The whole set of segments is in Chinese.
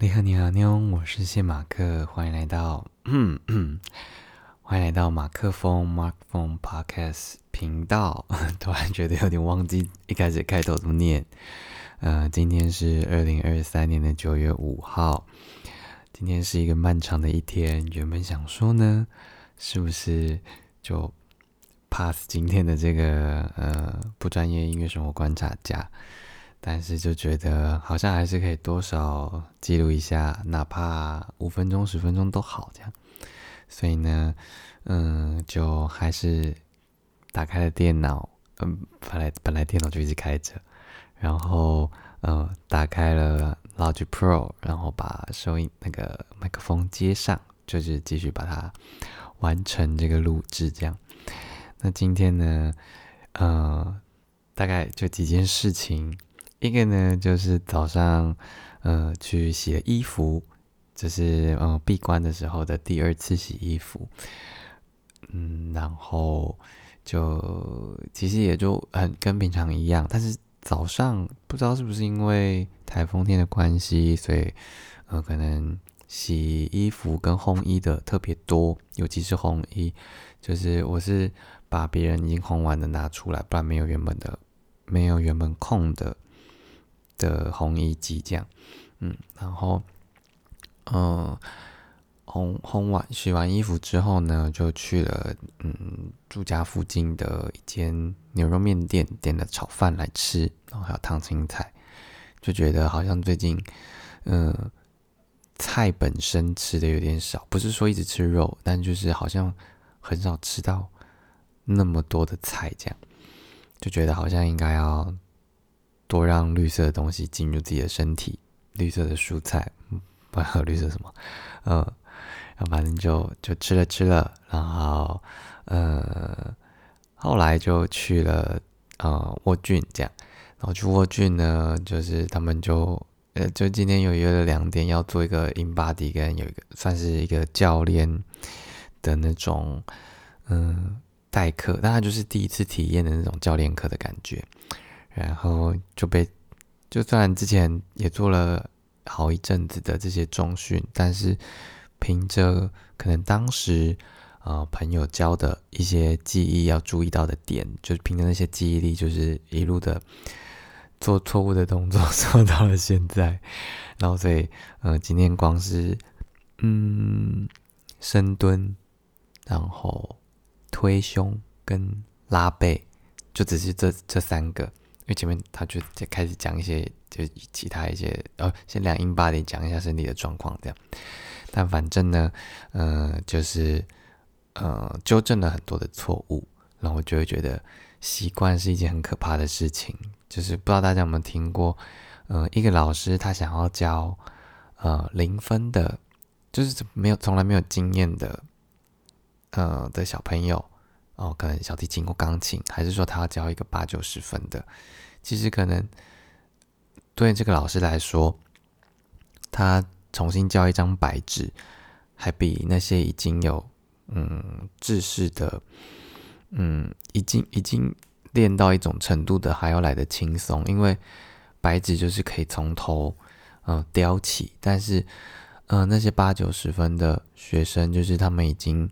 你好，你好，妞，我是谢马克，欢迎来到，欢迎来到马克风 Mark Phone Podcast 频道。突然觉得有点忘记一开始开头怎么念。呃，今天是二零二三年的九月五号，今天是一个漫长的一天。原本想说呢，是不是就 pass 今天的这个呃不专业音乐生活观察家？但是就觉得好像还是可以多少记录一下，哪怕五分钟、十分钟都好，这样。所以呢，嗯，就还是打开了电脑，嗯，本来本来电脑就一直开着，然后呃，打开了 Logic Pro，然后把收音那个麦克风接上，就是继续把它完成这个录制，这样。那今天呢，呃，大概就几件事情。一个呢，就是早上，呃，去洗了衣服，这是呃闭关的时候的第二次洗衣服，嗯，然后就其实也就很跟平常一样，但是早上不知道是不是因为台风天的关系，所以呃可能洗衣服跟烘衣的特别多，尤其是烘衣，就是我是把别人已经烘完的拿出来，不然没有原本的，没有原本空的。的烘衣机这样，嗯，然后，嗯，烘烘完洗完衣服之后呢，就去了嗯住家附近的一间牛肉面店，点了炒饭来吃，然后还有烫青菜，就觉得好像最近，嗯，菜本身吃的有点少，不是说一直吃肉，但就是好像很少吃到那么多的菜，这样就觉得好像应该要。多让绿色的东西进入自己的身体，绿色的蔬菜，不还有 绿色什么？嗯，然后反正就就吃了吃了，然后呃，后来就去了呃沃郡这样，然后去沃郡呢，就是他们就呃就今天有约了两点要做一个 in body 跟有一个算是一个教练的那种嗯代课，但他就是第一次体验的那种教练课的感觉。然后就被，就算之前也做了好一阵子的这些重训，但是凭着可能当时呃朋友教的一些记忆要注意到的点，就凭着那些记忆力，就是一路的做错误的动作，做到了现在。然后所以呃今天光是嗯深蹲，然后推胸跟拉背，就只是这这三个。因为前面他就就开始讲一些，就其他一些，呃，先两英八的讲一下身体的状况这样。但反正呢，呃，就是呃，纠正了很多的错误，然后我就会觉得习惯是一件很可怕的事情。就是不知道大家有没有听过，呃，一个老师他想要教呃零分的，就是没有从来没有经验的，呃的小朋友。哦，可能小提琴或钢琴，还是说他要教一个八九十分的？其实可能对这个老师来说，他重新教一张白纸，还比那些已经有嗯知识的，嗯已经已经练到一种程度的还要来的轻松。因为白纸就是可以从头嗯雕起，但是嗯那些八九十分的学生，就是他们已经。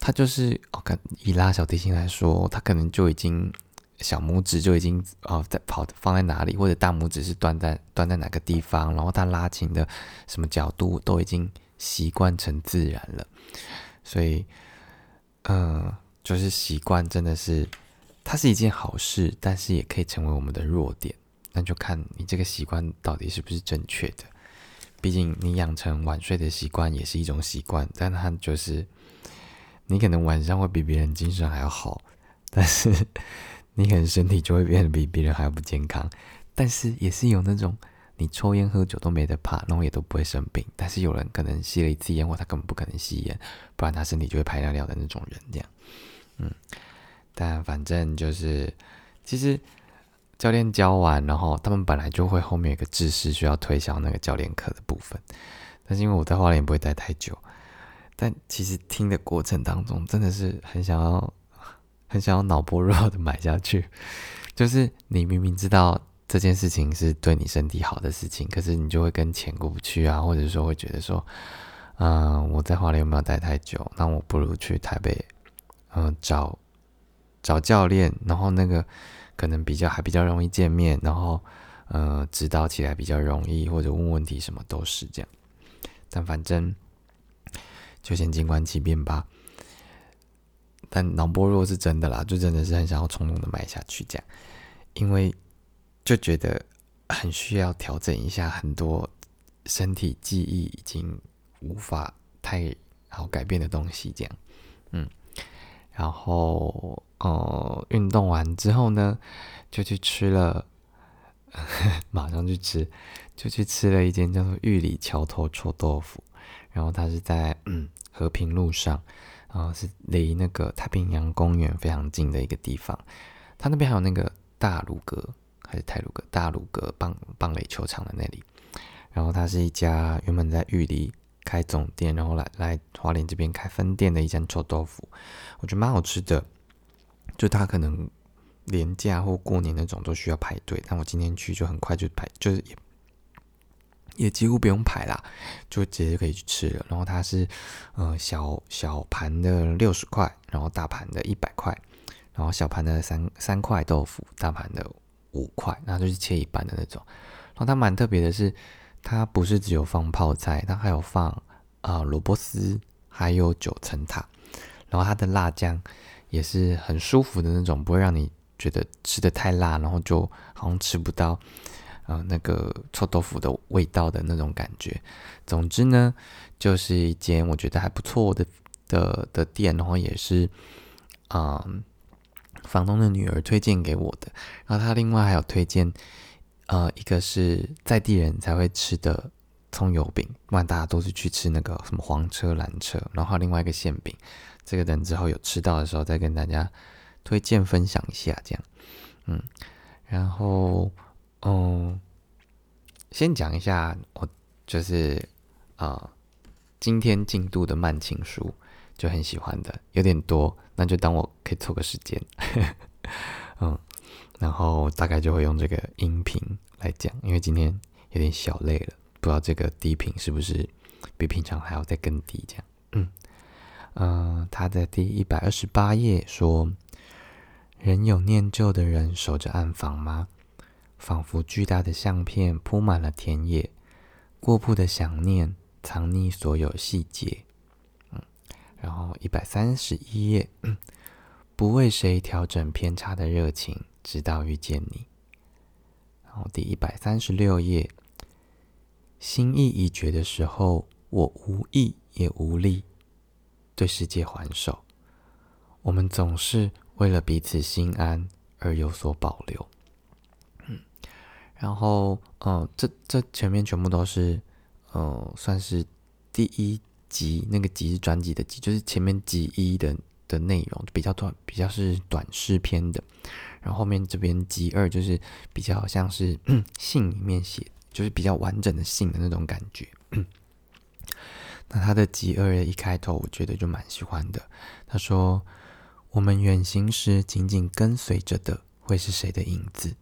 他就是，哦看以拉小提琴来说，他可能就已经小拇指就已经哦在跑放在哪里，或者大拇指是断在断在哪个地方，然后他拉琴的什么角度都已经习惯成自然了。所以，嗯，就是习惯真的是，它是一件好事，但是也可以成为我们的弱点。那就看你这个习惯到底是不是正确的。毕竟你养成晚睡的习惯也是一种习惯，但它就是。你可能晚上会比别人精神还要好，但是你可能身体就会变得比别人还要不健康。但是也是有那种你抽烟喝酒都没得怕，然后也都不会生病。但是有人可能吸了一次烟，或他根本不可能吸烟，不然他身体就会排尿尿的那种人，这样。嗯，但反正就是，其实教练教完，然后他们本来就会后面有个知识需要推销那个教练课的部分，但是因为我在花莲不会待太久。但其实听的过程当中，真的是很想要、很想要脑波 弱的买下去。就是你明明知道这件事情是对你身体好的事情，可是你就会跟钱过不去啊，或者说会觉得说，嗯，我在华联有没有待太久？那我不如去台北，嗯，找找教练，然后那个可能比较还比较容易见面，然后呃，指导起来比较容易，或者问问题什么都是这样。但反正就先静观其变吧。但脑波弱是真的啦，就真的是很想要冲动的买下去这样，因为就觉得很需要调整一下很多身体记忆已经无法太好改变的东西这样，嗯，然后呃运动完之后呢，就去吃了，马上去吃，就去吃了一间叫做玉里桥头臭豆腐，然后它是在嗯 和平路上。啊，是离那个太平洋公园非常近的一个地方。它那边还有那个大鲁阁，还是泰鲁阁？大鲁阁棒棒垒球场的那里。然后它是一家原本在玉里开总店，然后来来华联这边开分店的一家臭豆腐，我觉得蛮好吃的。就它可能廉价或过年那种都需要排队，但我今天去就很快就排，就是也。也几乎不用排啦，就直接可以去吃了。然后它是，呃，小小盘的六十块，然后大盘的一百块，然后小盘的三三块豆腐，大盘的五块，然后就是切一半的那种。然后它蛮特别的是，它不是只有放泡菜，它还有放啊萝卜丝，还有九层塔。然后它的辣酱也是很舒服的那种，不会让你觉得吃的太辣，然后就好像吃不到。啊，那个臭豆腐的味道的那种感觉。总之呢，就是一间我觉得还不错的的的店，然后也是啊，房东的女儿推荐给我的。然后他另外还有推荐，呃，一个是在地人才会吃的葱油饼，不然大家都是去吃那个什么黄车、蓝车。然后另外一个馅饼，这个等之后有吃到的时候再跟大家推荐分享一下，这样。嗯，然后。哦，先讲一下，我就是啊，今天进度的慢情书就很喜欢的，有点多，那就当我可以凑个时间，嗯，然后大概就会用这个音频来讲，因为今天有点小累了，不知道这个低频是不是比平常还要再更低，这样，嗯嗯，他在第一百二十八页说，人有念旧的人守着暗房吗？仿佛巨大的相片铺满了田野，过铺的想念藏匿所有细节。嗯，然后一百三十一页，不为谁调整偏差的热情，直到遇见你。然后第一百三十六页，心意已决的时候，我无意也无力对世界还手。我们总是为了彼此心安而有所保留。然后，嗯，这这前面全部都是，嗯，算是第一集那个集是专辑的集，就是前面集一的的内容比较短，比较是短诗篇的。然后后面这边集二就是比较像是 信里面写，就是比较完整的信的那种感觉。那他的集二一开头，我觉得就蛮喜欢的。他说：“我们远行时，紧紧跟随着的会是谁的影子？”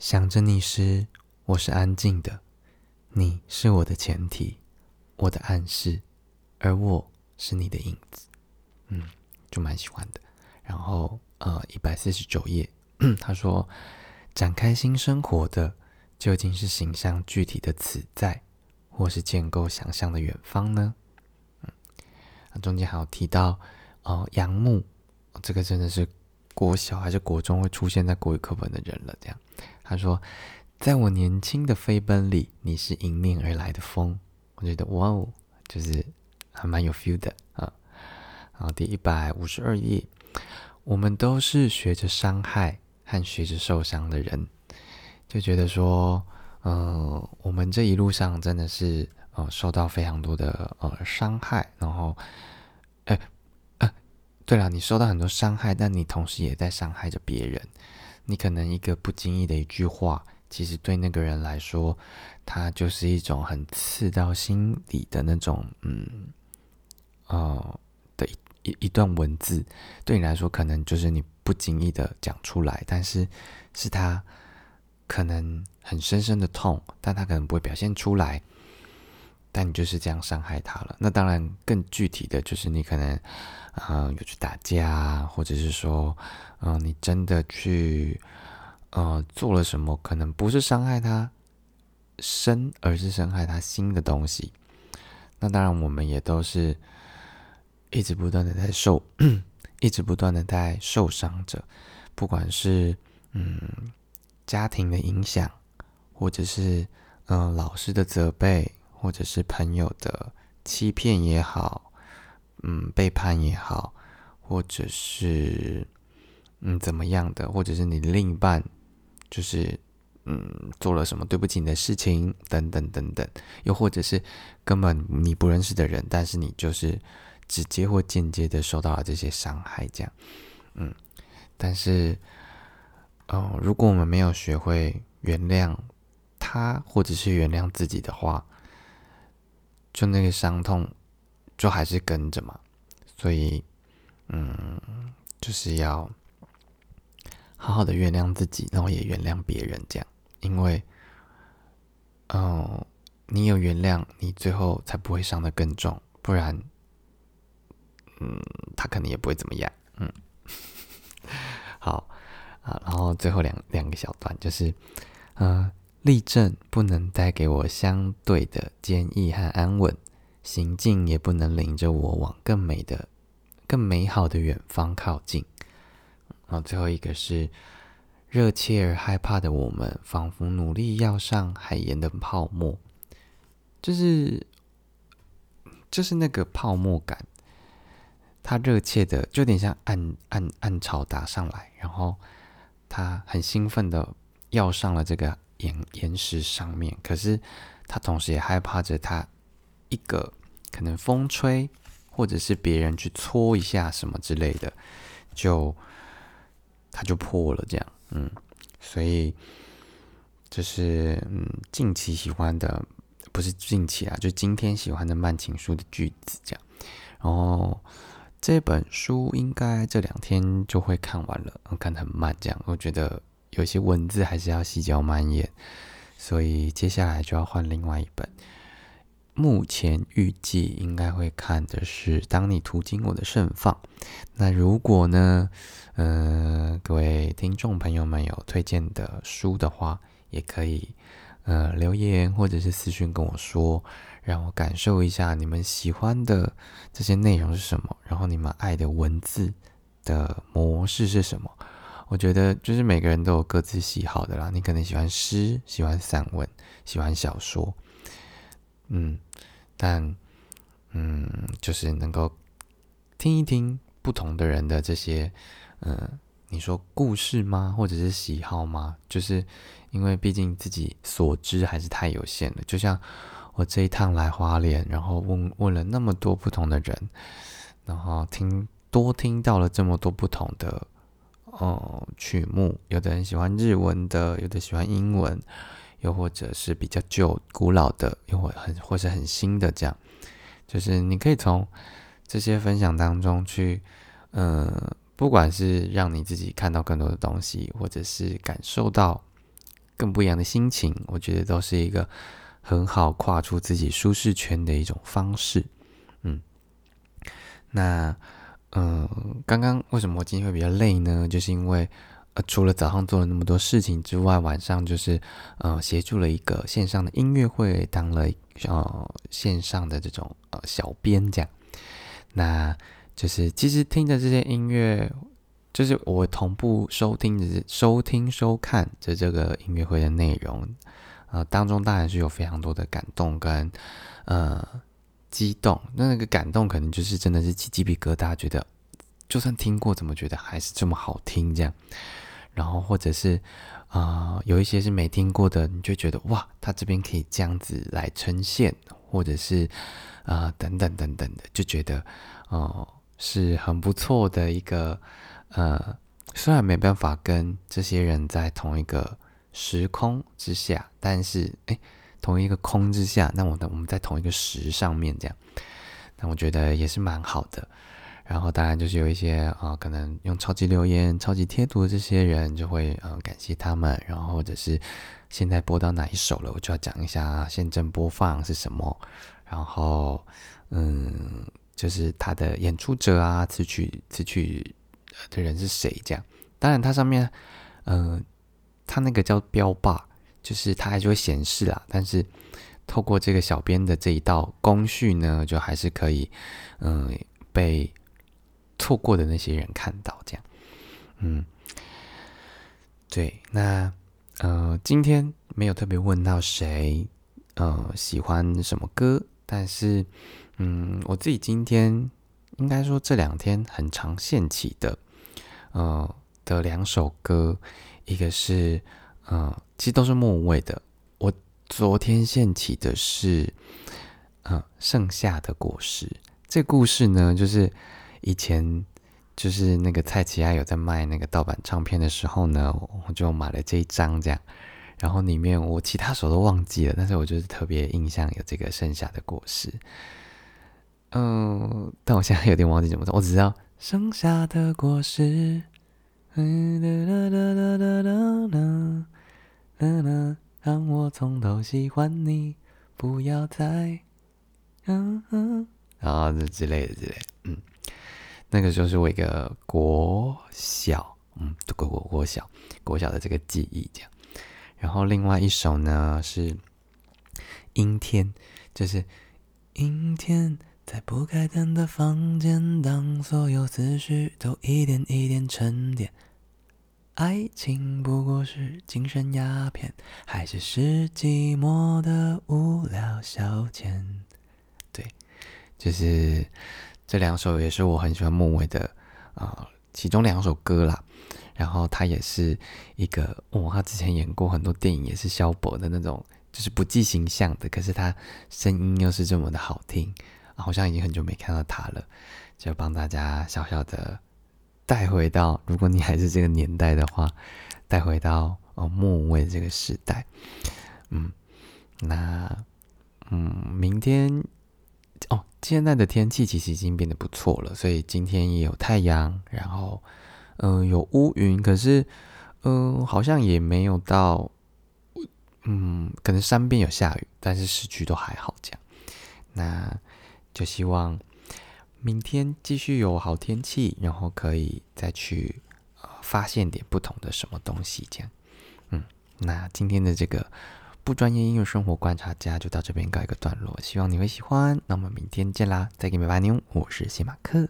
想着你时，我是安静的，你是我的前提，我的暗示，而我是你的影子。嗯，就蛮喜欢的。然后，呃，一百四十九页，他说：“展开新生活的，究竟是形象具体的此在，或是建构想象的远方呢？”嗯，那中间还有提到，哦，杨牧，这个真的是国小还是国中会出现在国语课本的人了，这样。他说：“在我年轻的飞奔里，你是迎面而来的风。”我觉得哇哦，就是还蛮有 feel 的啊。然后第一百五十二页，我们都是学着伤害和学着受伤的人，就觉得说，嗯，我们这一路上真的是呃受到非常多的呃伤害。然后，哎，啊，对了，你受到很多伤害，但你同时也在伤害着别人。你可能一个不经意的一句话，其实对那个人来说，他就是一种很刺到心里的那种，嗯，呃的一一一段文字，对你来说可能就是你不经意的讲出来，但是是他可能很深深的痛，但他可能不会表现出来。但你就是这样伤害他了。那当然，更具体的就是你可能，嗯，有去打架，或者是说，嗯，你真的去，呃，做了什么，可能不是伤害他身，而是伤害他心的东西。那当然，我们也都是一直不断的在受，一直不断的在受伤着，不管是嗯家庭的影响，或者是嗯老师的责备。或者是朋友的欺骗也好，嗯，背叛也好，或者是嗯怎么样的，或者是你另一半就是嗯做了什么对不起你的事情等等等等，又或者是根本你不认识的人，但是你就是直接或间接的受到了这些伤害，这样，嗯，但是哦，如果我们没有学会原谅他，或者是原谅自己的话，就那个伤痛，就还是跟着嘛，所以，嗯，就是要好好的原谅自己，然后也原谅别人，这样，因为，哦，你有原谅，你最后才不会伤得更重，不然，嗯，他可能也不会怎么样，嗯，好啊，然后最后两两个小段就是，嗯。立正不能带给我相对的坚毅和安稳，行进也不能领着我往更美的、更美好的远方靠近。然后最后一个是热切而害怕的我们，仿佛努力要上海盐的泡沫，就是就是那个泡沫感，它热切的就有点像暗暗暗潮打上来，然后他很兴奋的要上了这个。岩岩石上面，可是他同时也害怕着，他一个可能风吹，或者是别人去搓一下什么之类的，就他就破了这样，嗯，所以就是嗯近期喜欢的，不是近期啊，就今天喜欢的慢情书的句子这样，然后这本书应该这两天就会看完了，看得很慢这样，我觉得。有些文字还是要细嚼慢咽，所以接下来就要换另外一本。目前预计应该会看的是《当你途经我的盛放》。那如果呢，呃，各位听众朋友们有推荐的书的话，也可以呃留言或者是私讯跟我说，让我感受一下你们喜欢的这些内容是什么，然后你们爱的文字的模式是什么。我觉得就是每个人都有各自喜好的啦。你可能喜欢诗，喜欢散文，喜欢小说，嗯，但嗯，就是能够听一听不同的人的这些，嗯，你说故事吗？或者是喜好吗？就是因为毕竟自己所知还是太有限了。就像我这一趟来花莲，然后问问了那么多不同的人，然后听多听到了这么多不同的。哦，曲目，有的人喜欢日文的，有的喜欢英文，又或者是比较旧、古老的，又或很或是很新的，这样，就是你可以从这些分享当中去，嗯，不管是让你自己看到更多的东西，或者是感受到更不一样的心情，我觉得都是一个很好跨出自己舒适圈的一种方式，嗯，那。嗯，刚刚为什么我今天会比较累呢？就是因为呃，除了早上做了那么多事情之外，晚上就是呃，协助了一个线上的音乐会，当了呃线上的这种呃小编这样。那就是其实听着这些音乐，就是我同步收听的收听收看着这个音乐会的内容，呃，当中当然是有非常多的感动跟呃。激动，那那个感动可能就是真的是起鸡皮疙瘩，觉得就算听过，怎么觉得还是这么好听这样。然后或者是啊，有一些是没听过的，你就觉得哇，他这边可以这样子来呈现，或者是啊等等等等的，就觉得哦是很不错的一个呃，虽然没办法跟这些人在同一个时空之下，但是哎。同一个空之下，那我的我们在同一个时上面这样，那我觉得也是蛮好的。然后当然就是有一些啊，可能用超级留言、超级贴图的这些人，就会呃感谢他们，然后或者是现在播到哪一首了，我就要讲一下现正播放是什么，然后嗯，就是他的演出者啊，词曲词曲的人是谁这样。当然它上面嗯，它那个叫标霸，就是它还是会显示啊，但是。透过这个小编的这一道工序呢，就还是可以，嗯，被错过的那些人看到这样，嗯，对，那呃，今天没有特别问到谁，呃，喜欢什么歌，但是，嗯，我自己今天应该说这两天很常献起的，呃，的两首歌，一个是，呃，其实都是莫文蔚的。昨天献起的是，嗯，盛夏的果实。这故事呢，就是以前就是那个蔡奇亚有在卖那个盗版唱片的时候呢，我就买了这一张这样。然后里面我其他首都忘记了，但是我就是特别印象有这个盛夏的果实。嗯，但我现在有点忘记怎么唱，我只知道盛夏的果实。让我从头喜欢你，不要再嗯嗯，然后这之类的之类，嗯，那个就是我一个国小，嗯，国国国小国小的这个记忆这样。然后另外一首呢是阴天，就是阴天，在不开灯的房间，当所有思绪都一点一点沉淀。爱情不过是精神鸦片，还是是寂寞的无聊消遣？对，就是这两首也是我很喜欢莫文的啊，其中两首歌啦。然后他也是一个哦，他之前演过很多电影，也是萧伯的那种，就是不计形象的，可是他声音又是这么的好听，好像已经很久没看到他了，就帮大家小小的。带回到，如果你还是这个年代的话，带回到哦莫文蔚这个时代，嗯，那嗯，明天，现在的天气其实已经变得不错了，所以今天也有太阳，然后嗯有乌云，可是嗯好像也没有到，嗯，可能山边有下雨，但是市区都还好这样，那就希望。明天继续有好天气，然后可以再去发现点不同的什么东西，这样，嗯，那今天的这个不专业音乐生活观察家就到这边告一个段落，希望你会喜欢。那我们明天见啦，再给你拜拜牛，我是谢马克。